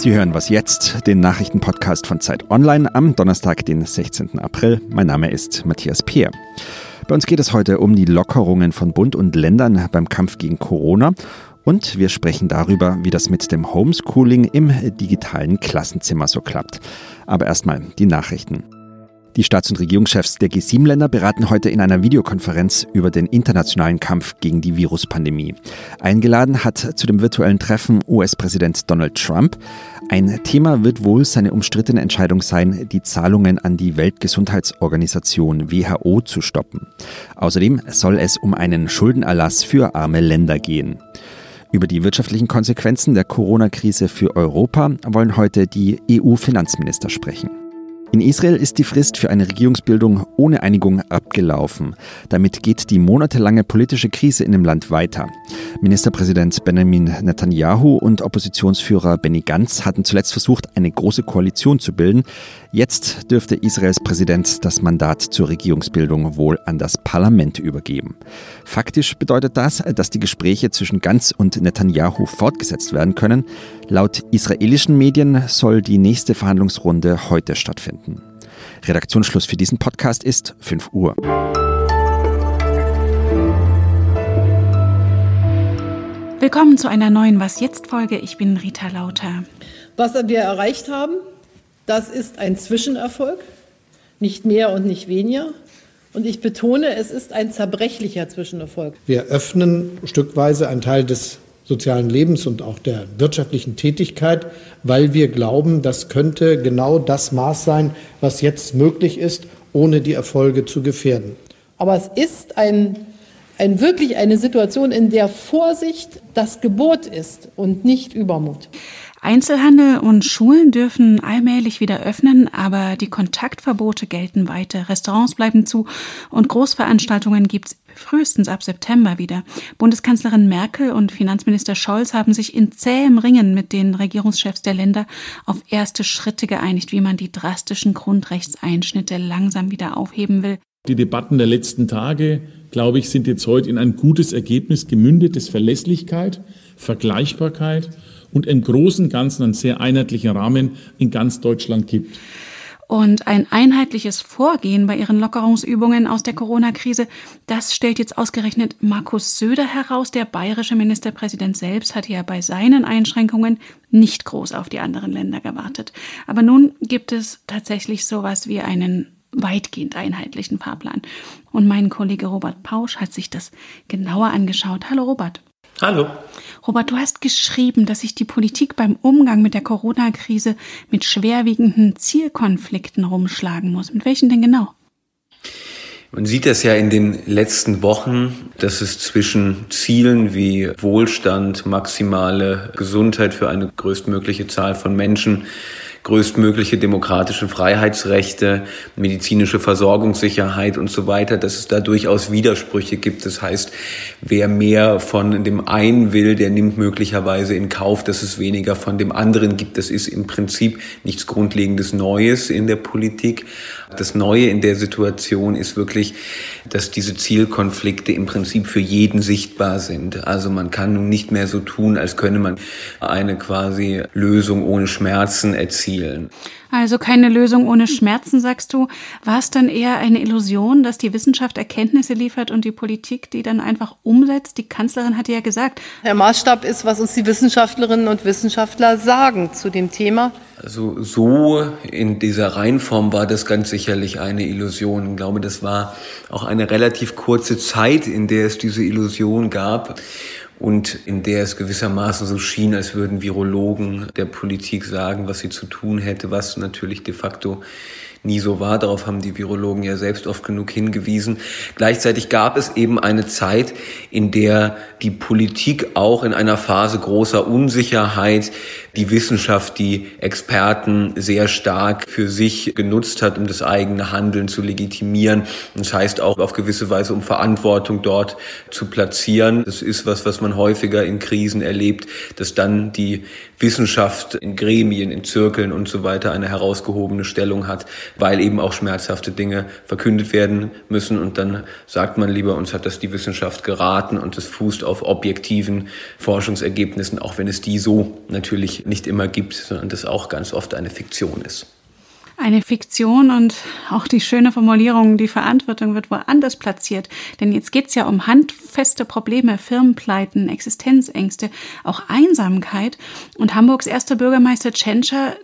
Sie hören was jetzt, den Nachrichtenpodcast von Zeit Online am Donnerstag, den 16. April. Mein Name ist Matthias Peer. Bei uns geht es heute um die Lockerungen von Bund und Ländern beim Kampf gegen Corona und wir sprechen darüber, wie das mit dem Homeschooling im digitalen Klassenzimmer so klappt. Aber erstmal die Nachrichten. Die Staats- und Regierungschefs der G7-Länder beraten heute in einer Videokonferenz über den internationalen Kampf gegen die Viruspandemie. Eingeladen hat zu dem virtuellen Treffen US-Präsident Donald Trump. Ein Thema wird wohl seine umstrittene Entscheidung sein, die Zahlungen an die Weltgesundheitsorganisation WHO zu stoppen. Außerdem soll es um einen Schuldenerlass für arme Länder gehen. Über die wirtschaftlichen Konsequenzen der Corona-Krise für Europa wollen heute die EU-Finanzminister sprechen. In Israel ist die Frist für eine Regierungsbildung ohne Einigung abgelaufen. Damit geht die monatelange politische Krise in dem Land weiter. Ministerpräsident Benjamin Netanyahu und Oppositionsführer Benny Gantz hatten zuletzt versucht, eine große Koalition zu bilden. Jetzt dürfte Israels Präsident das Mandat zur Regierungsbildung wohl an das Parlament übergeben. Faktisch bedeutet das, dass die Gespräche zwischen Gantz und Netanyahu fortgesetzt werden können. Laut israelischen Medien soll die nächste Verhandlungsrunde heute stattfinden finden. Redaktionsschluss für diesen Podcast ist 5 Uhr. Willkommen zu einer neuen Was jetzt Folge. Ich bin Rita Lauter. Was wir erreicht haben, das ist ein Zwischenerfolg, nicht mehr und nicht weniger. Und ich betone, es ist ein zerbrechlicher Zwischenerfolg. Wir öffnen stückweise einen Teil des sozialen Lebens und auch der wirtschaftlichen Tätigkeit, weil wir glauben, das könnte genau das Maß sein, was jetzt möglich ist, ohne die Erfolge zu gefährden. Aber es ist ein, ein wirklich eine Situation, in der Vorsicht das Gebot ist und nicht Übermut. Einzelhandel und Schulen dürfen allmählich wieder öffnen, aber die Kontaktverbote gelten weiter. Restaurants bleiben zu und Großveranstaltungen gibt es frühestens ab September wieder. Bundeskanzlerin Merkel und Finanzminister Scholz haben sich in zähem Ringen mit den Regierungschefs der Länder auf erste Schritte geeinigt, wie man die drastischen Grundrechtseinschnitte langsam wieder aufheben will. Die Debatten der letzten Tage, glaube ich, sind jetzt heute in ein gutes Ergebnis gemündet, das Verlässlichkeit, Vergleichbarkeit und im Großen und Ganzen einen sehr einheitlichen Rahmen in ganz Deutschland gibt. Und ein einheitliches Vorgehen bei ihren Lockerungsübungen aus der Corona-Krise, das stellt jetzt ausgerechnet Markus Söder heraus. Der bayerische Ministerpräsident selbst hat ja bei seinen Einschränkungen nicht groß auf die anderen Länder gewartet. Aber nun gibt es tatsächlich sowas wie einen weitgehend einheitlichen Fahrplan. Und mein Kollege Robert Pausch hat sich das genauer angeschaut. Hallo Robert. Hallo. Robert, du hast geschrieben, dass sich die Politik beim Umgang mit der Corona-Krise mit schwerwiegenden Zielkonflikten rumschlagen muss. Mit welchen denn genau? Man sieht das ja in den letzten Wochen, dass es zwischen Zielen wie Wohlstand, maximale Gesundheit für eine größtmögliche Zahl von Menschen, größtmögliche demokratische Freiheitsrechte, medizinische Versorgungssicherheit und so weiter, dass es da durchaus Widersprüche gibt. Das heißt, wer mehr von dem einen will, der nimmt möglicherweise in Kauf, dass es weniger von dem anderen gibt. Das ist im Prinzip nichts Grundlegendes Neues in der Politik. Das Neue in der Situation ist wirklich, dass diese Zielkonflikte im Prinzip für jeden sichtbar sind. Also man kann nun nicht mehr so tun, als könne man eine quasi Lösung ohne Schmerzen erzielen. Also keine Lösung ohne Schmerzen, sagst du. War es dann eher eine Illusion, dass die Wissenschaft Erkenntnisse liefert und die Politik die dann einfach umsetzt? Die Kanzlerin hatte ja gesagt. Der Maßstab ist, was uns die Wissenschaftlerinnen und Wissenschaftler sagen zu dem Thema. Also so in dieser Reihenform war das ganz sicherlich eine Illusion. Ich glaube, das war auch eine relativ kurze Zeit, in der es diese Illusion gab und in der es gewissermaßen so schien, als würden Virologen der Politik sagen, was sie zu tun hätte, was natürlich de facto nie so war. Darauf haben die Virologen ja selbst oft genug hingewiesen. Gleichzeitig gab es eben eine Zeit, in der die Politik auch in einer Phase großer Unsicherheit die Wissenschaft, die Experten sehr stark für sich genutzt hat, um das eigene Handeln zu legitimieren. Das heißt auch auf gewisse Weise, um Verantwortung dort zu platzieren. Das ist was, was man häufiger in Krisen erlebt, dass dann die Wissenschaft in Gremien, in Zirkeln und so weiter eine herausgehobene Stellung hat. Weil eben auch schmerzhafte Dinge verkündet werden müssen. Und dann sagt man lieber, uns hat das die Wissenschaft geraten und es fußt auf objektiven Forschungsergebnissen, auch wenn es die so natürlich nicht immer gibt, sondern das auch ganz oft eine Fiktion ist eine Fiktion und auch die schöne Formulierung, die Verantwortung wird woanders platziert. Denn jetzt geht's ja um handfeste Probleme, Firmenpleiten, Existenzängste, auch Einsamkeit. Und Hamburgs erster Bürgermeister Tschentscher,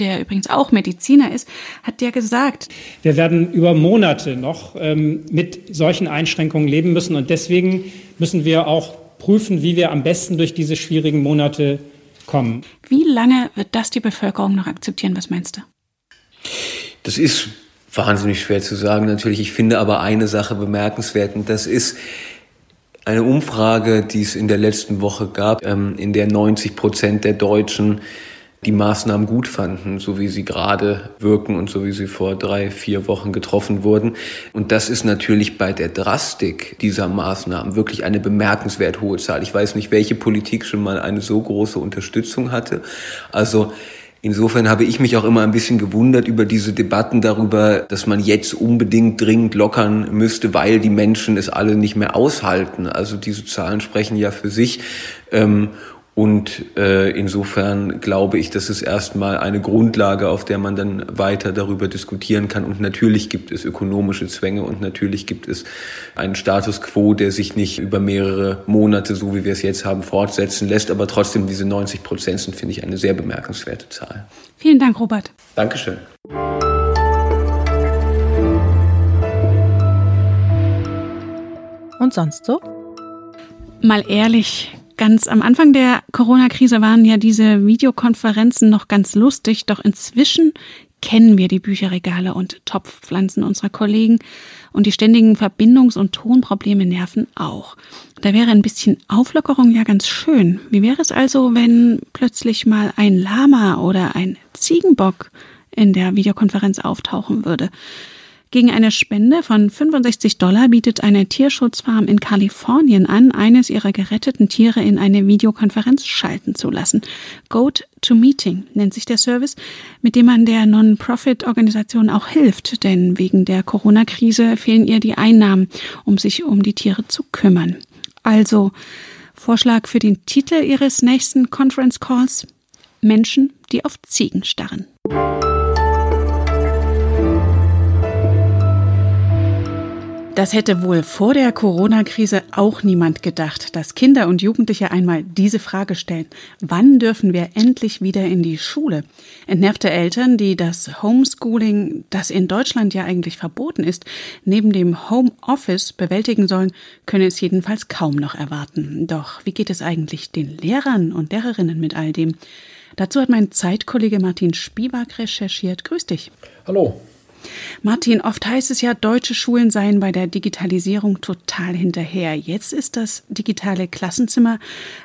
der übrigens auch Mediziner ist, hat ja gesagt, wir werden über Monate noch ähm, mit solchen Einschränkungen leben müssen. Und deswegen müssen wir auch prüfen, wie wir am besten durch diese schwierigen Monate kommen. Wie lange wird das die Bevölkerung noch akzeptieren? Was meinst du? Das ist wahnsinnig schwer zu sagen natürlich. Ich finde aber eine Sache bemerkenswert und das ist eine Umfrage, die es in der letzten Woche gab, ähm, in der 90 Prozent der Deutschen die Maßnahmen gut fanden, so wie sie gerade wirken und so wie sie vor drei, vier Wochen getroffen wurden. Und das ist natürlich bei der Drastik dieser Maßnahmen wirklich eine bemerkenswert hohe Zahl. Ich weiß nicht, welche Politik schon mal eine so große Unterstützung hatte. Also Insofern habe ich mich auch immer ein bisschen gewundert über diese Debatten darüber, dass man jetzt unbedingt dringend lockern müsste, weil die Menschen es alle nicht mehr aushalten. Also diese Zahlen sprechen ja für sich. Ähm, und äh, insofern glaube ich, das ist erstmal eine Grundlage, auf der man dann weiter darüber diskutieren kann. Und natürlich gibt es ökonomische Zwänge und natürlich gibt es einen Status quo, der sich nicht über mehrere Monate, so wie wir es jetzt haben, fortsetzen lässt. Aber trotzdem, diese 90 Prozent sind, finde ich, eine sehr bemerkenswerte Zahl. Vielen Dank, Robert. Dankeschön. Und sonst so? Mal ehrlich, Ganz am Anfang der Corona-Krise waren ja diese Videokonferenzen noch ganz lustig, doch inzwischen kennen wir die Bücherregale und Topfpflanzen unserer Kollegen und die ständigen Verbindungs- und Tonprobleme nerven auch. Da wäre ein bisschen Auflockerung ja ganz schön. Wie wäre es also, wenn plötzlich mal ein Lama oder ein Ziegenbock in der Videokonferenz auftauchen würde? Gegen eine Spende von 65 Dollar bietet eine Tierschutzfarm in Kalifornien an, eines ihrer geretteten Tiere in eine Videokonferenz schalten zu lassen. Goat to Meeting nennt sich der Service, mit dem man der Non-Profit-Organisation auch hilft, denn wegen der Corona-Krise fehlen ihr die Einnahmen, um sich um die Tiere zu kümmern. Also, Vorschlag für den Titel Ihres nächsten Conference Calls? Menschen, die auf Ziegen starren. Das hätte wohl vor der Corona-Krise auch niemand gedacht, dass Kinder und Jugendliche einmal diese Frage stellen. Wann dürfen wir endlich wieder in die Schule? Entnervte Eltern, die das Homeschooling, das in Deutschland ja eigentlich verboten ist, neben dem Homeoffice bewältigen sollen, können es jedenfalls kaum noch erwarten. Doch wie geht es eigentlich den Lehrern und Lehrerinnen mit all dem? Dazu hat mein Zeitkollege Martin Spivak recherchiert. Grüß dich. Hallo. Martin, oft heißt es ja, deutsche Schulen seien bei der Digitalisierung total hinterher. Jetzt ist das digitale Klassenzimmer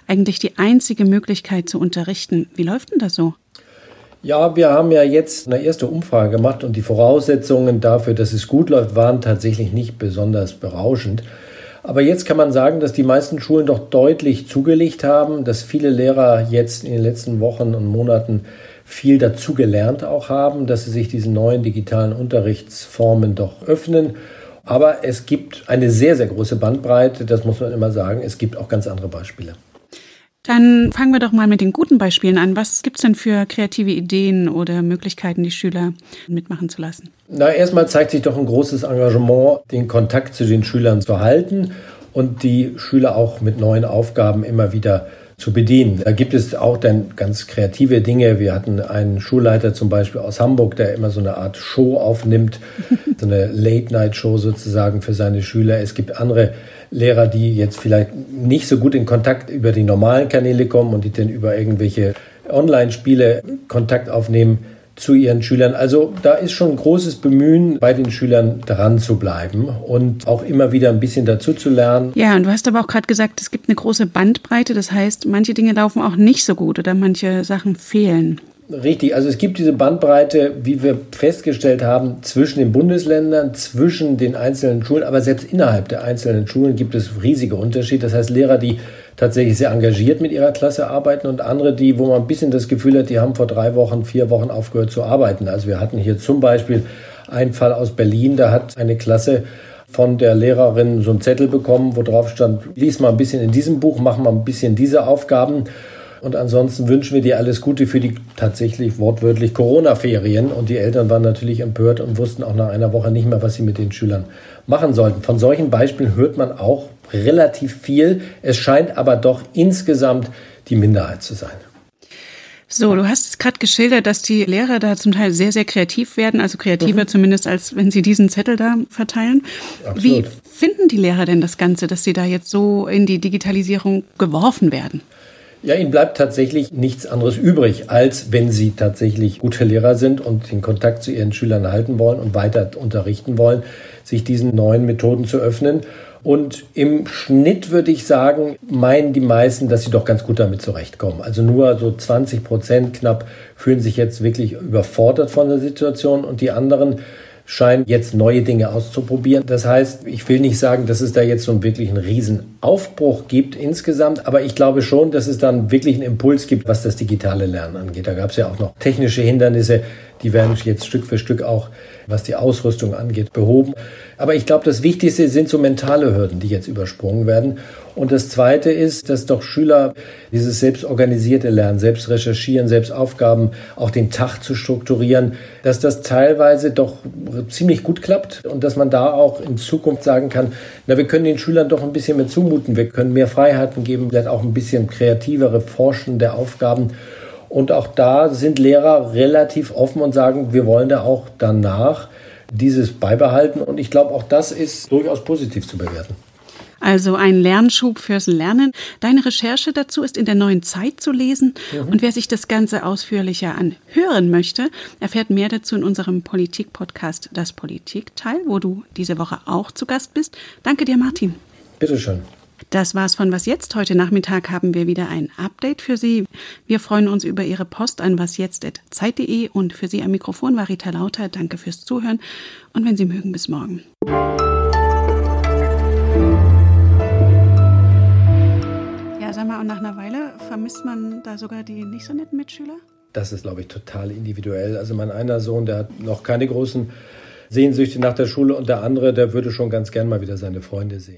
eigentlich die einzige Möglichkeit zu unterrichten. Wie läuft denn das so? Ja, wir haben ja jetzt eine erste Umfrage gemacht und die Voraussetzungen dafür, dass es gut läuft, waren tatsächlich nicht besonders berauschend. Aber jetzt kann man sagen, dass die meisten Schulen doch deutlich zugelegt haben, dass viele Lehrer jetzt in den letzten Wochen und Monaten viel dazu gelernt auch haben, dass sie sich diesen neuen digitalen Unterrichtsformen doch öffnen. Aber es gibt eine sehr, sehr große Bandbreite, das muss man immer sagen. Es gibt auch ganz andere Beispiele. Dann fangen wir doch mal mit den guten Beispielen an. Was gibt es denn für kreative Ideen oder Möglichkeiten, die Schüler mitmachen zu lassen? Na, erstmal zeigt sich doch ein großes Engagement, den Kontakt zu den Schülern zu halten und die Schüler auch mit neuen Aufgaben immer wieder zu bedienen. Da gibt es auch dann ganz kreative Dinge. Wir hatten einen Schulleiter zum Beispiel aus Hamburg, der immer so eine Art Show aufnimmt, so eine Late-Night-Show sozusagen für seine Schüler. Es gibt andere Lehrer, die jetzt vielleicht nicht so gut in Kontakt über die normalen Kanäle kommen und die dann über irgendwelche Online-Spiele Kontakt aufnehmen zu ihren Schülern. Also da ist schon ein großes Bemühen, bei den Schülern dran zu bleiben und auch immer wieder ein bisschen dazu zu lernen. Ja, und du hast aber auch gerade gesagt, es gibt eine große Bandbreite. Das heißt, manche Dinge laufen auch nicht so gut oder manche Sachen fehlen. Richtig, also es gibt diese Bandbreite, wie wir festgestellt haben, zwischen den Bundesländern, zwischen den einzelnen Schulen, aber selbst innerhalb der einzelnen Schulen gibt es riesige Unterschiede. Das heißt, Lehrer, die tatsächlich sehr engagiert mit ihrer Klasse arbeiten und andere, die, wo man ein bisschen das Gefühl hat, die haben vor drei Wochen, vier Wochen aufgehört zu arbeiten. Also wir hatten hier zum Beispiel ein Fall aus Berlin, da hat eine Klasse von der Lehrerin so einen Zettel bekommen, wo drauf stand, lies mal ein bisschen in diesem Buch, mach mal ein bisschen diese Aufgaben. Und ansonsten wünschen wir dir alles Gute für die tatsächlich wortwörtlich Corona-Ferien. Und die Eltern waren natürlich empört und wussten auch nach einer Woche nicht mehr, was sie mit den Schülern machen sollten. Von solchen Beispielen hört man auch relativ viel. Es scheint aber doch insgesamt die Minderheit zu sein. So, du hast gerade geschildert, dass die Lehrer da zum Teil sehr, sehr kreativ werden, also kreativer mhm. zumindest, als wenn sie diesen Zettel da verteilen. Absolut. Wie finden die Lehrer denn das Ganze, dass sie da jetzt so in die Digitalisierung geworfen werden? Ja, ihnen bleibt tatsächlich nichts anderes übrig, als wenn sie tatsächlich gute Lehrer sind und den Kontakt zu ihren Schülern halten wollen und weiter unterrichten wollen, sich diesen neuen Methoden zu öffnen. Und im Schnitt würde ich sagen, meinen die meisten, dass sie doch ganz gut damit zurechtkommen. Also nur so 20 Prozent knapp fühlen sich jetzt wirklich überfordert von der Situation und die anderen scheinen jetzt neue Dinge auszuprobieren. Das heißt, ich will nicht sagen, dass es da jetzt so einen wirklichen Riesenaufbruch gibt insgesamt, aber ich glaube schon, dass es dann wirklich einen Impuls gibt, was das digitale Lernen angeht. Da gab es ja auch noch technische Hindernisse, die werden jetzt Stück für Stück auch, was die Ausrüstung angeht, behoben. Aber ich glaube, das Wichtigste sind so mentale Hürden, die jetzt übersprungen werden. Und das Zweite ist, dass doch Schüler dieses selbstorganisierte Lernen, selbst recherchieren, selbst Aufgaben, auch den Tag zu strukturieren, dass das teilweise doch ziemlich gut klappt und dass man da auch in Zukunft sagen kann, na, wir können den Schülern doch ein bisschen mehr zumuten, wir können mehr Freiheiten geben, vielleicht auch ein bisschen kreativere Forschen der Aufgaben. Und auch da sind Lehrer relativ offen und sagen, wir wollen da auch danach dieses beibehalten. Und ich glaube, auch das ist durchaus positiv zu bewerten. Also ein Lernschub fürs Lernen. Deine Recherche dazu ist in der neuen Zeit zu lesen. Mhm. Und wer sich das Ganze ausführlicher anhören möchte, erfährt mehr dazu in unserem Politik-Podcast Das Politikteil, wo du diese Woche auch zu Gast bist. Danke dir, Martin. Bitteschön. Das war's von Was Jetzt. Heute Nachmittag haben wir wieder ein Update für Sie. Wir freuen uns über Ihre Post an wasjetzt.zeit.de und für Sie am Mikrofon war Rita Lauter. Danke fürs Zuhören und wenn Sie mögen, bis morgen. sag mal, und nach einer Weile vermisst man da sogar die nicht so netten Mitschüler? Das ist, glaube ich, total individuell. Also mein einer Sohn, der hat noch keine großen Sehnsüchte nach der Schule und der andere, der würde schon ganz gern mal wieder seine Freunde sehen.